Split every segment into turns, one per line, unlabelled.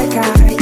like I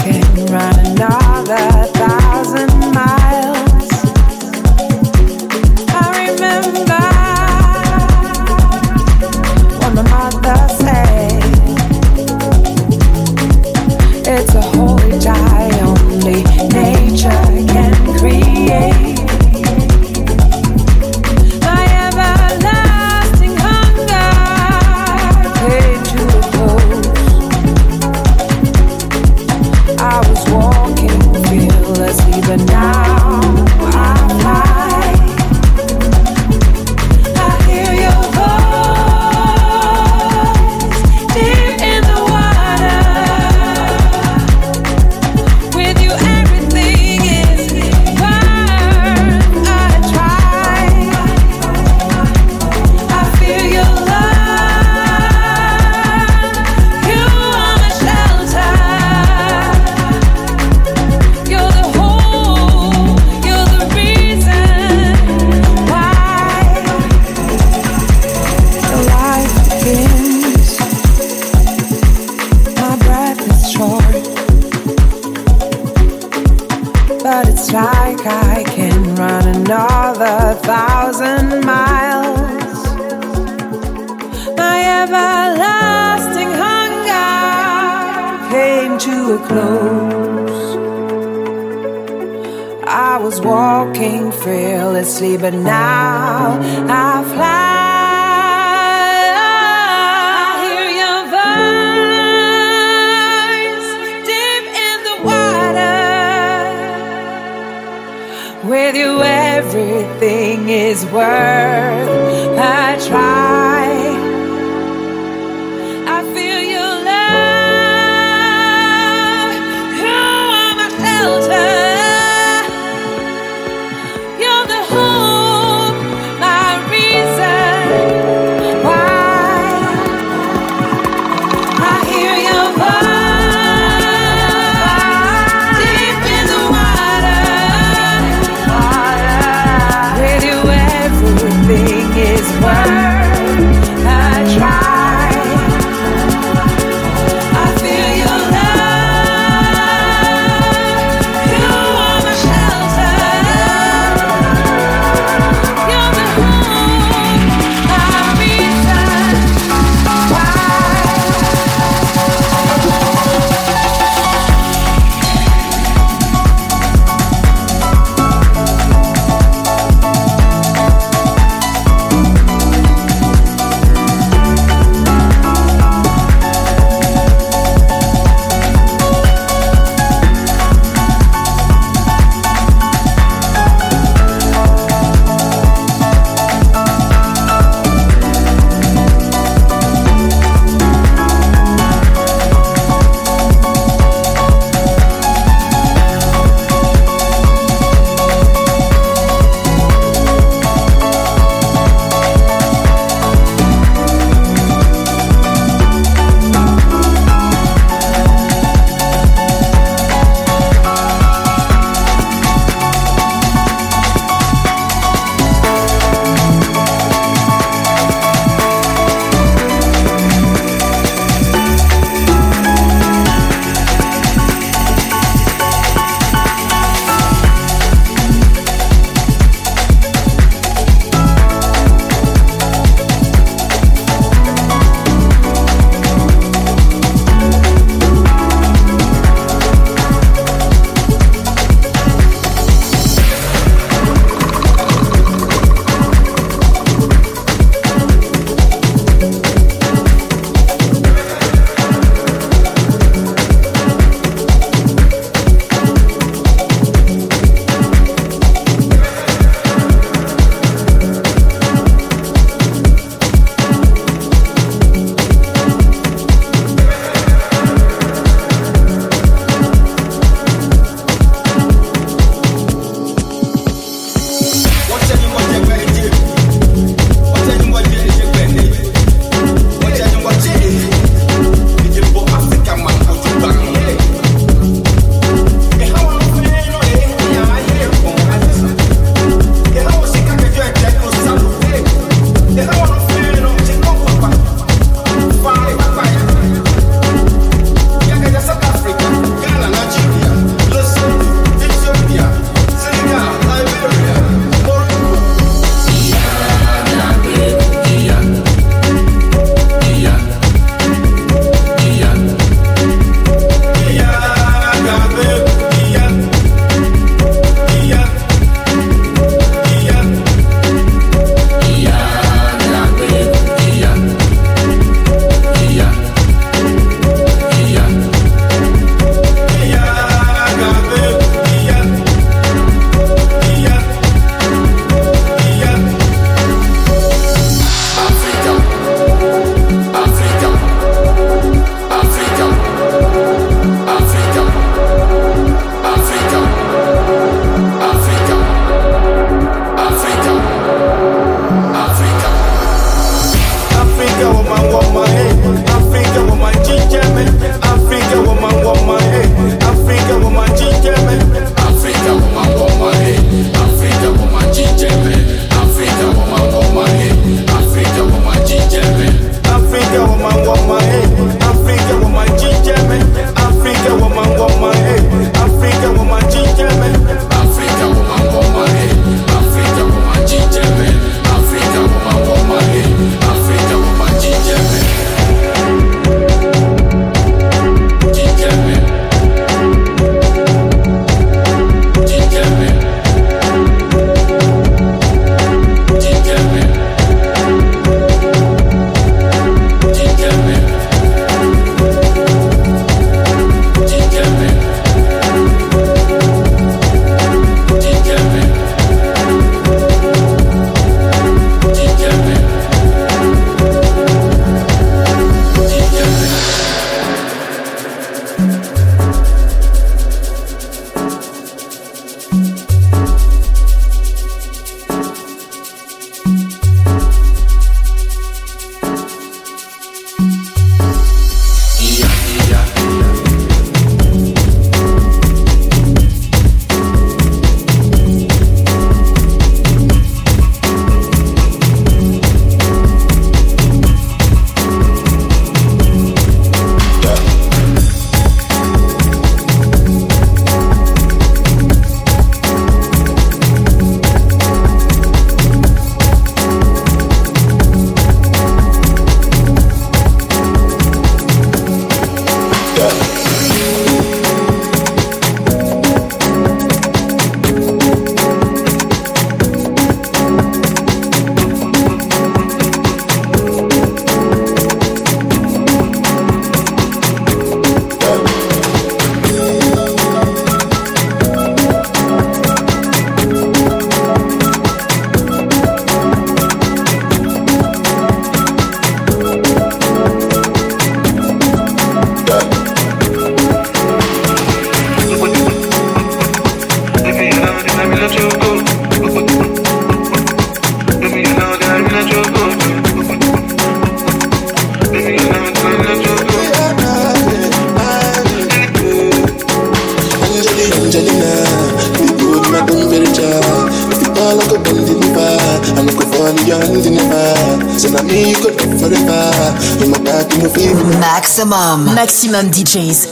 Maximum. Maximum DJs.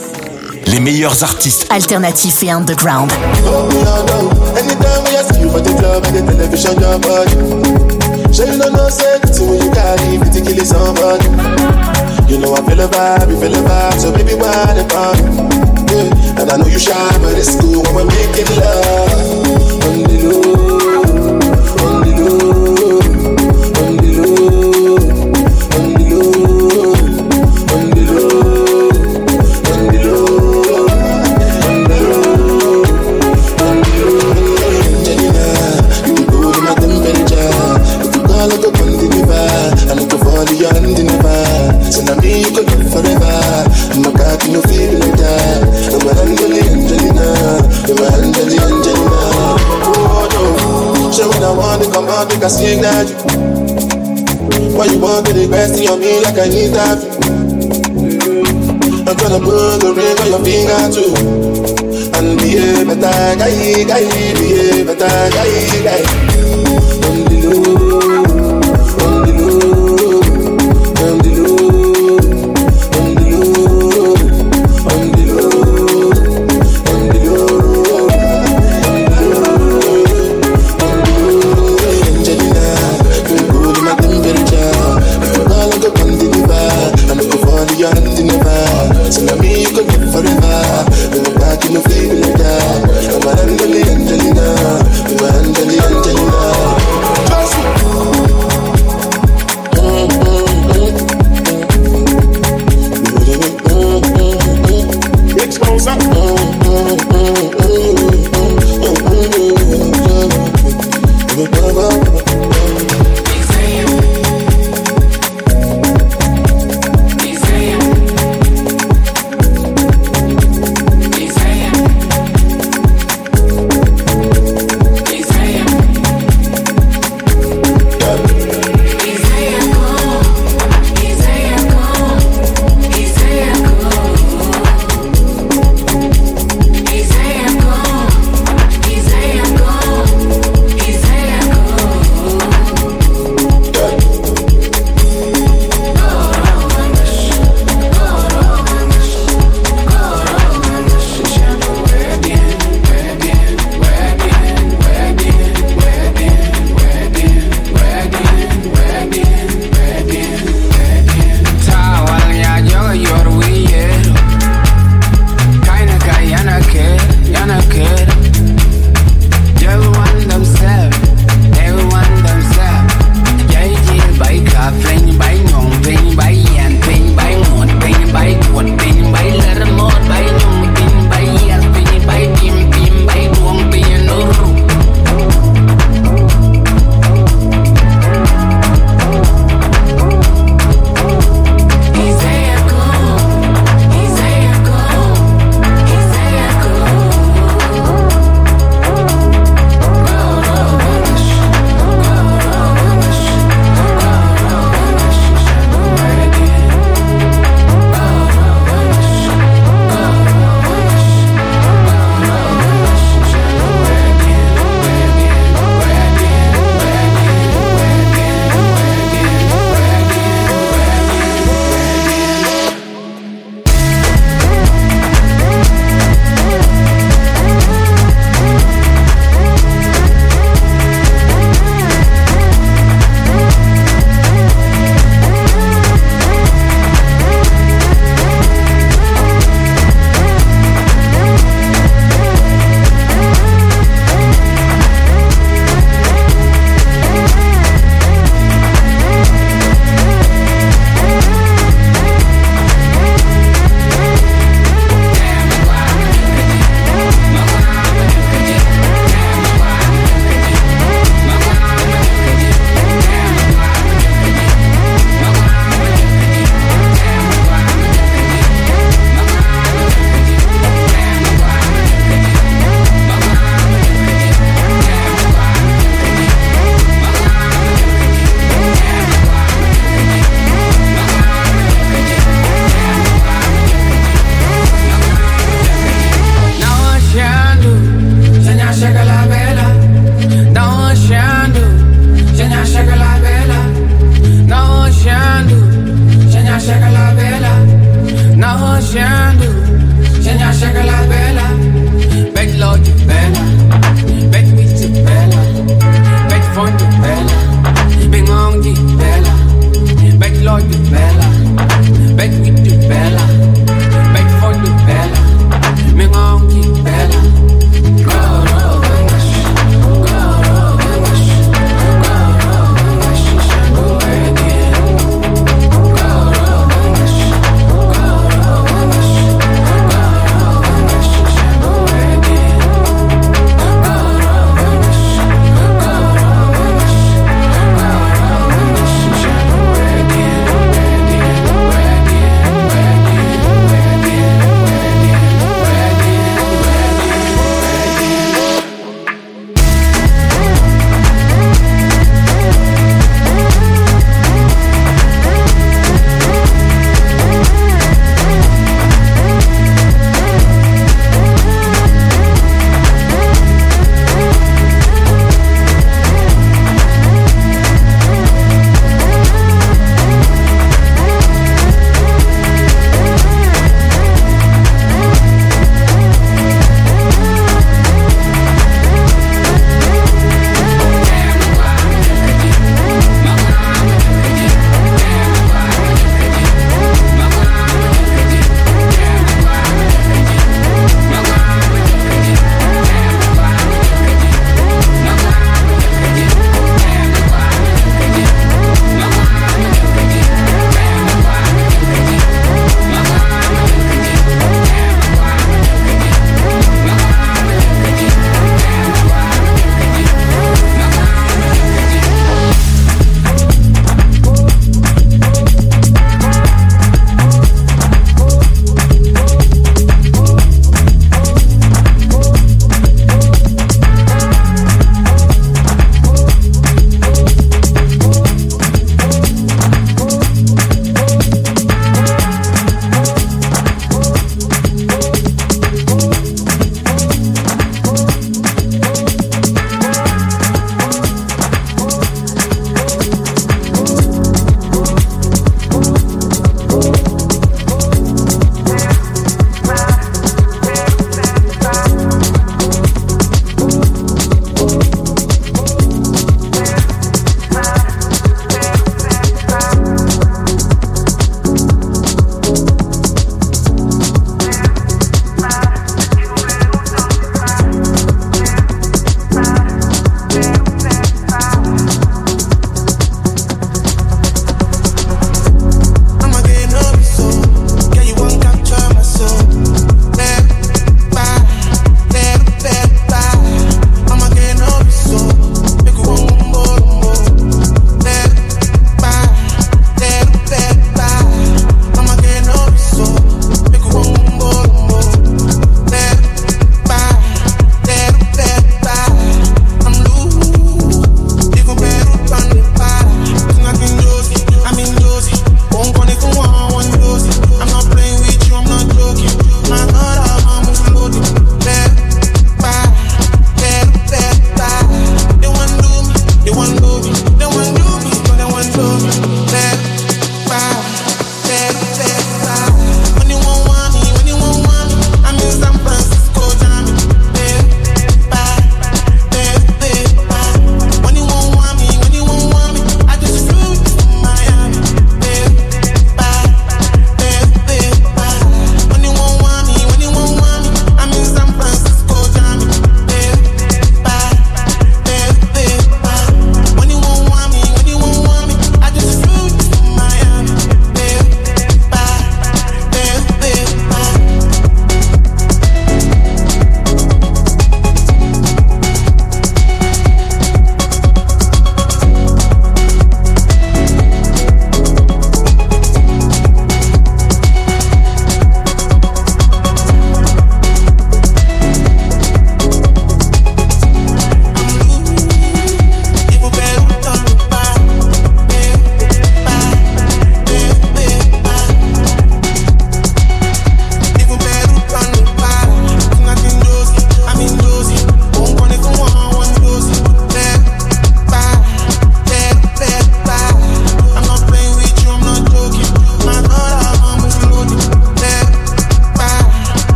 Les meilleurs artistes
alternatifs et underground.
You. Sure don't know, say, when you carry, if you kill somebody. You know I feel a vibe, you feel a vibe, so baby, why the fun? Yeah. And I know you shy, but it's cool when we're making love want make I sing that you. Why you want to the best on me like I need that? I'm gonna put the ring on your finger too. And be a better guy, guy, be a better guy, guy. no.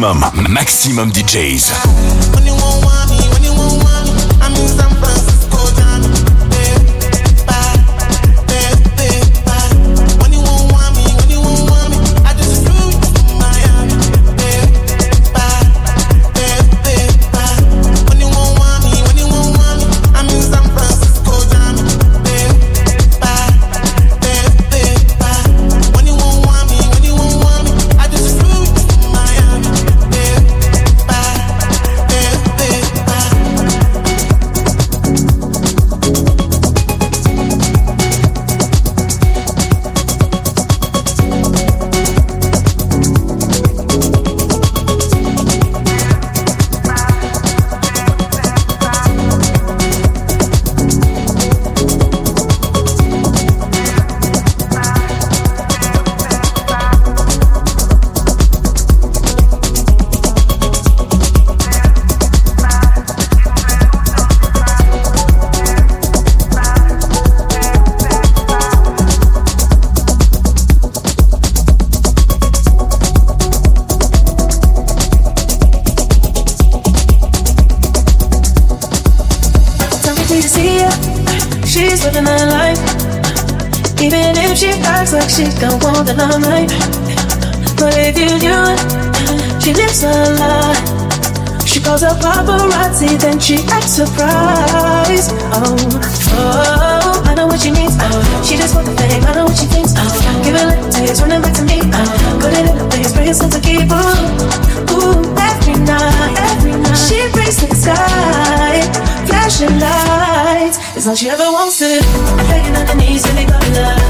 Maximum, DJs. see, then she acts surprised. Oh, oh, I know what she needs. Oh, she just wants the fame. I know what she thinks. Oh, give it a taste, running back to me. Oh, put it in the place, bring
it to keep. Ooh, ooh, every night, every night. She brings
the sky, flashing lights. It's all she ever wants to. Begging on her knees, really got love.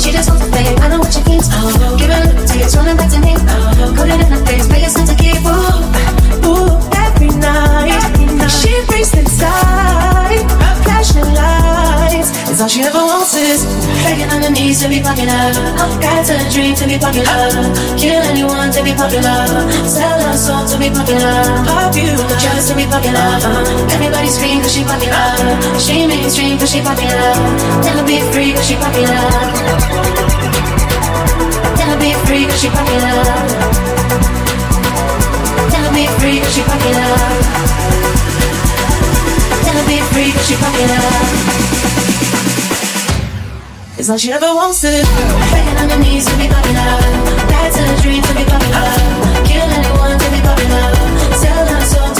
She just wants to play it, I know
what she thinks. Oh, no. Give it up to you, running back to me. Oh, no. Put it in her face, make it sense to keep. Ooh, ooh, every
night, every night. she breaks inside.
Cause all she ever wants is begging on her knees to be popular. Got a dream to be popular. Kill anyone to be popular. Sell her soul to be popular. Popular. Just to be popular. Everybody scream cause she popular. She mainstream cause she popular. Never be free cause she popular. Never be free cause she popular.
Never
be free cause
she popular. Never be free cause she popular all she ever wants to do. Begging on her knees to be popular. That's a dream to be popular. Kill anyone to be popular. Sell her soul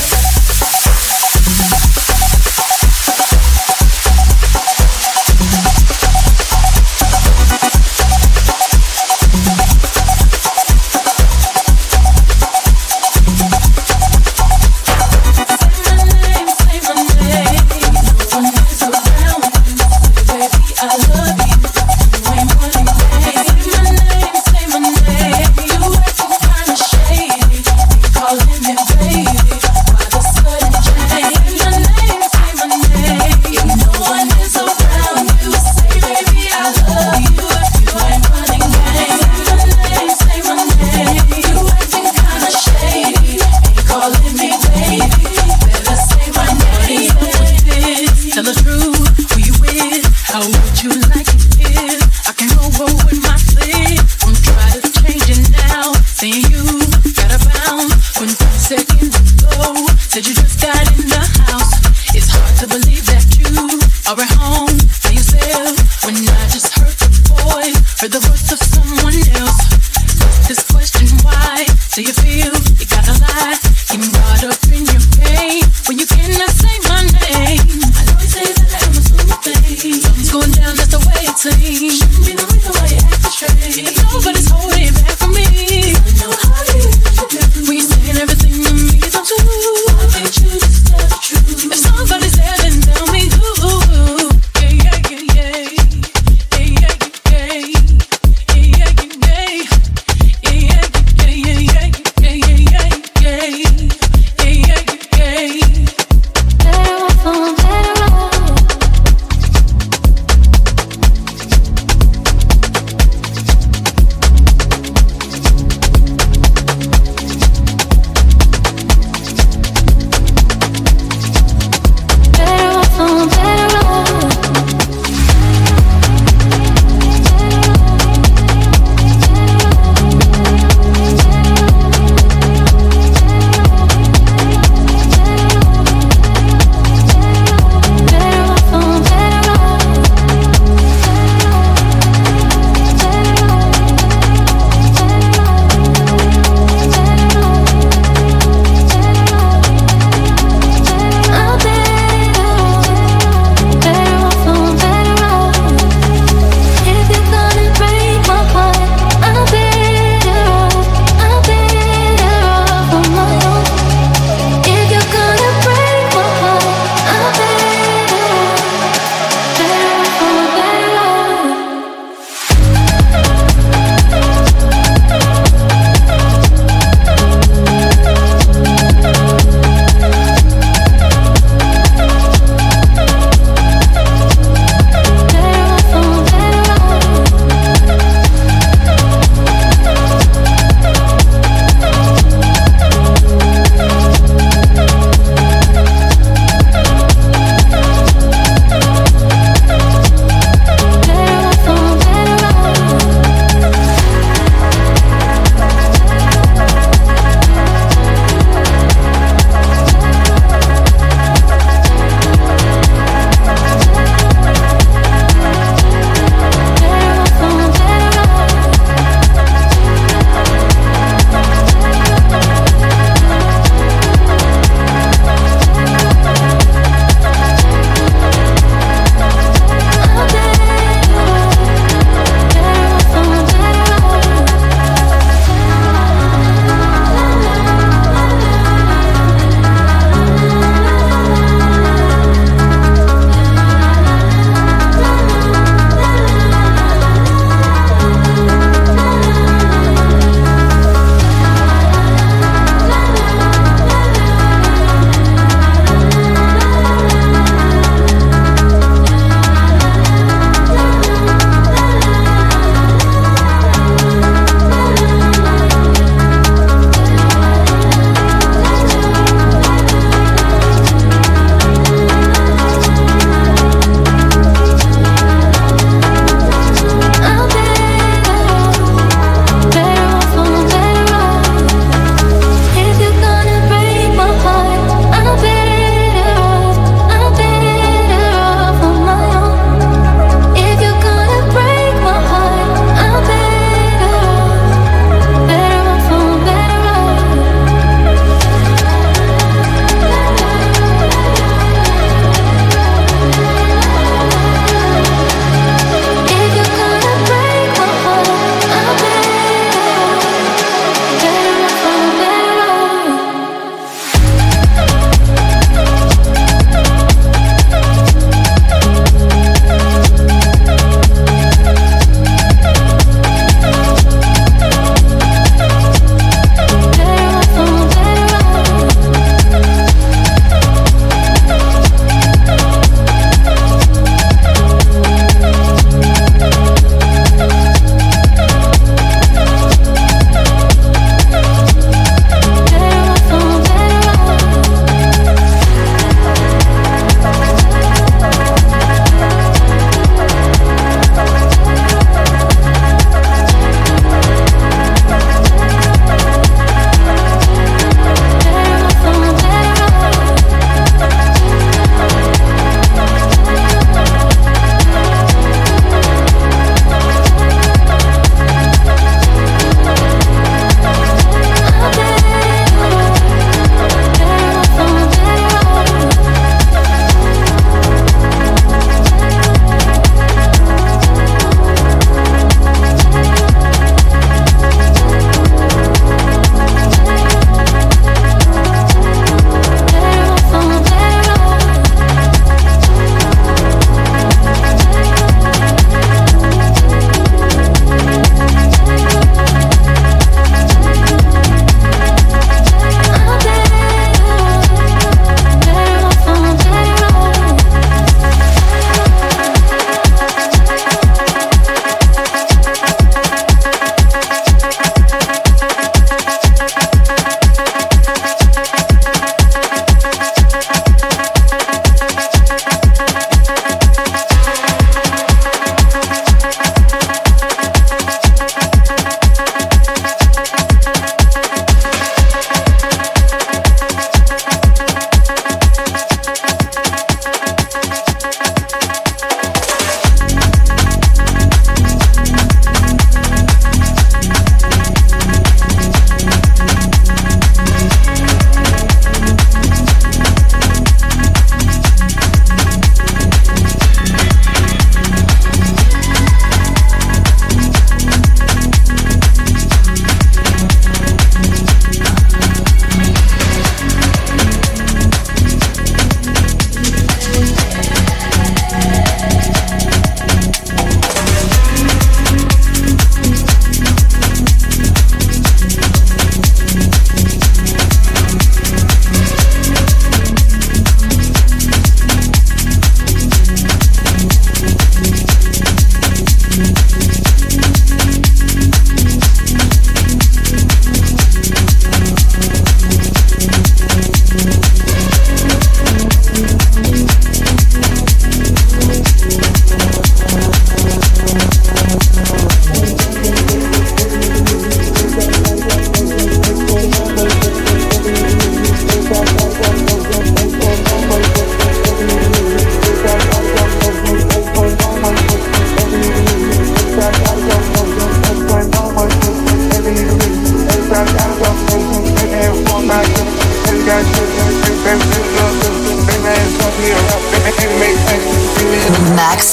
when I just heard the voice, heard the
voice
of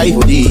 life day.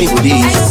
life with ease.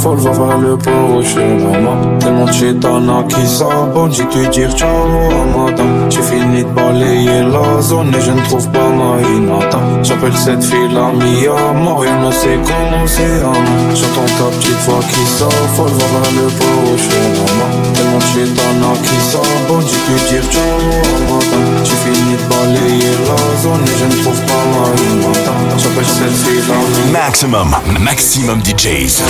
faut le voir par le prochain moment. qui s'abonne J'ai dire à J'ai fini de balayer la zone et je ne trouve pas ma inata
J'appelle cette fille la mia ne sait comment c'est J'entends ta petite voix qui le mon qui s'abonne J'ai dire à J'ai fini de balayer la zone et je ne trouve pas ma inata J'appelle cette fille la mia
Maximum, maximum DJs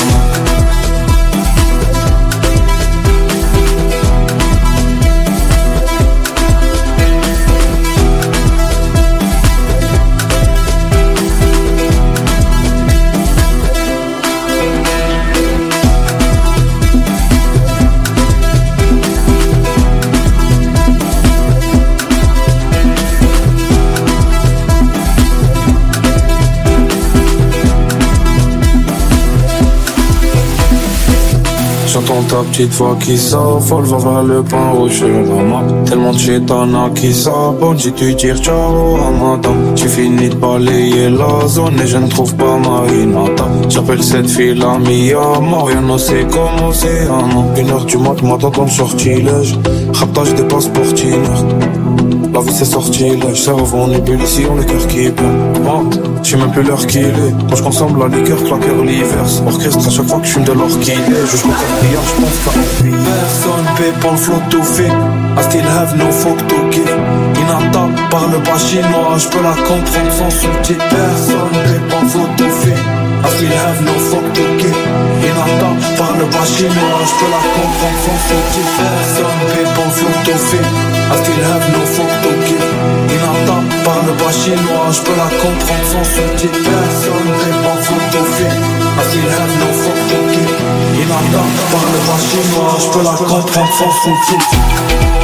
J'entends ta petite voix qui s'affole Va vers le pain rouge chez maman Tellement de chétana qui s'abonne J'ai dû dire ciao à madame J'ai fini de balayer la zone Et je ne trouve pas ma Renata J'appelle cette fille la Mia. Marion ne sait comment c'est un Une heure du mat, m'attends le sortilège Raptage des passeports la vie c'est sortilège, cerveau en ébullition, le cœur qui bat. Moi, je même plus l'heure qu'il est. Quand je consomme la liqueur, claqueur l'hiver. Orchestre à chaque fois que je fume de l'orchidée. Je joue hier, je pense qu'à Personne paie pour le flot to fit. I still have no fuck to give. Inata par le bas chinois, je peux la comprendre sans sous Personne paie pour le flot to fit. I still have no fuck to give. Inata par le bas chinois, je peux la comprendre sans sous Personne paie pour le flot to fit. I still have no fuck to give. Inata par le bas chinois, je peux la comprendre sans sous Personne paie pour le flot to fit. I still have no fuck to give. Inata par le bas chinois, je peux la comprendre sans sous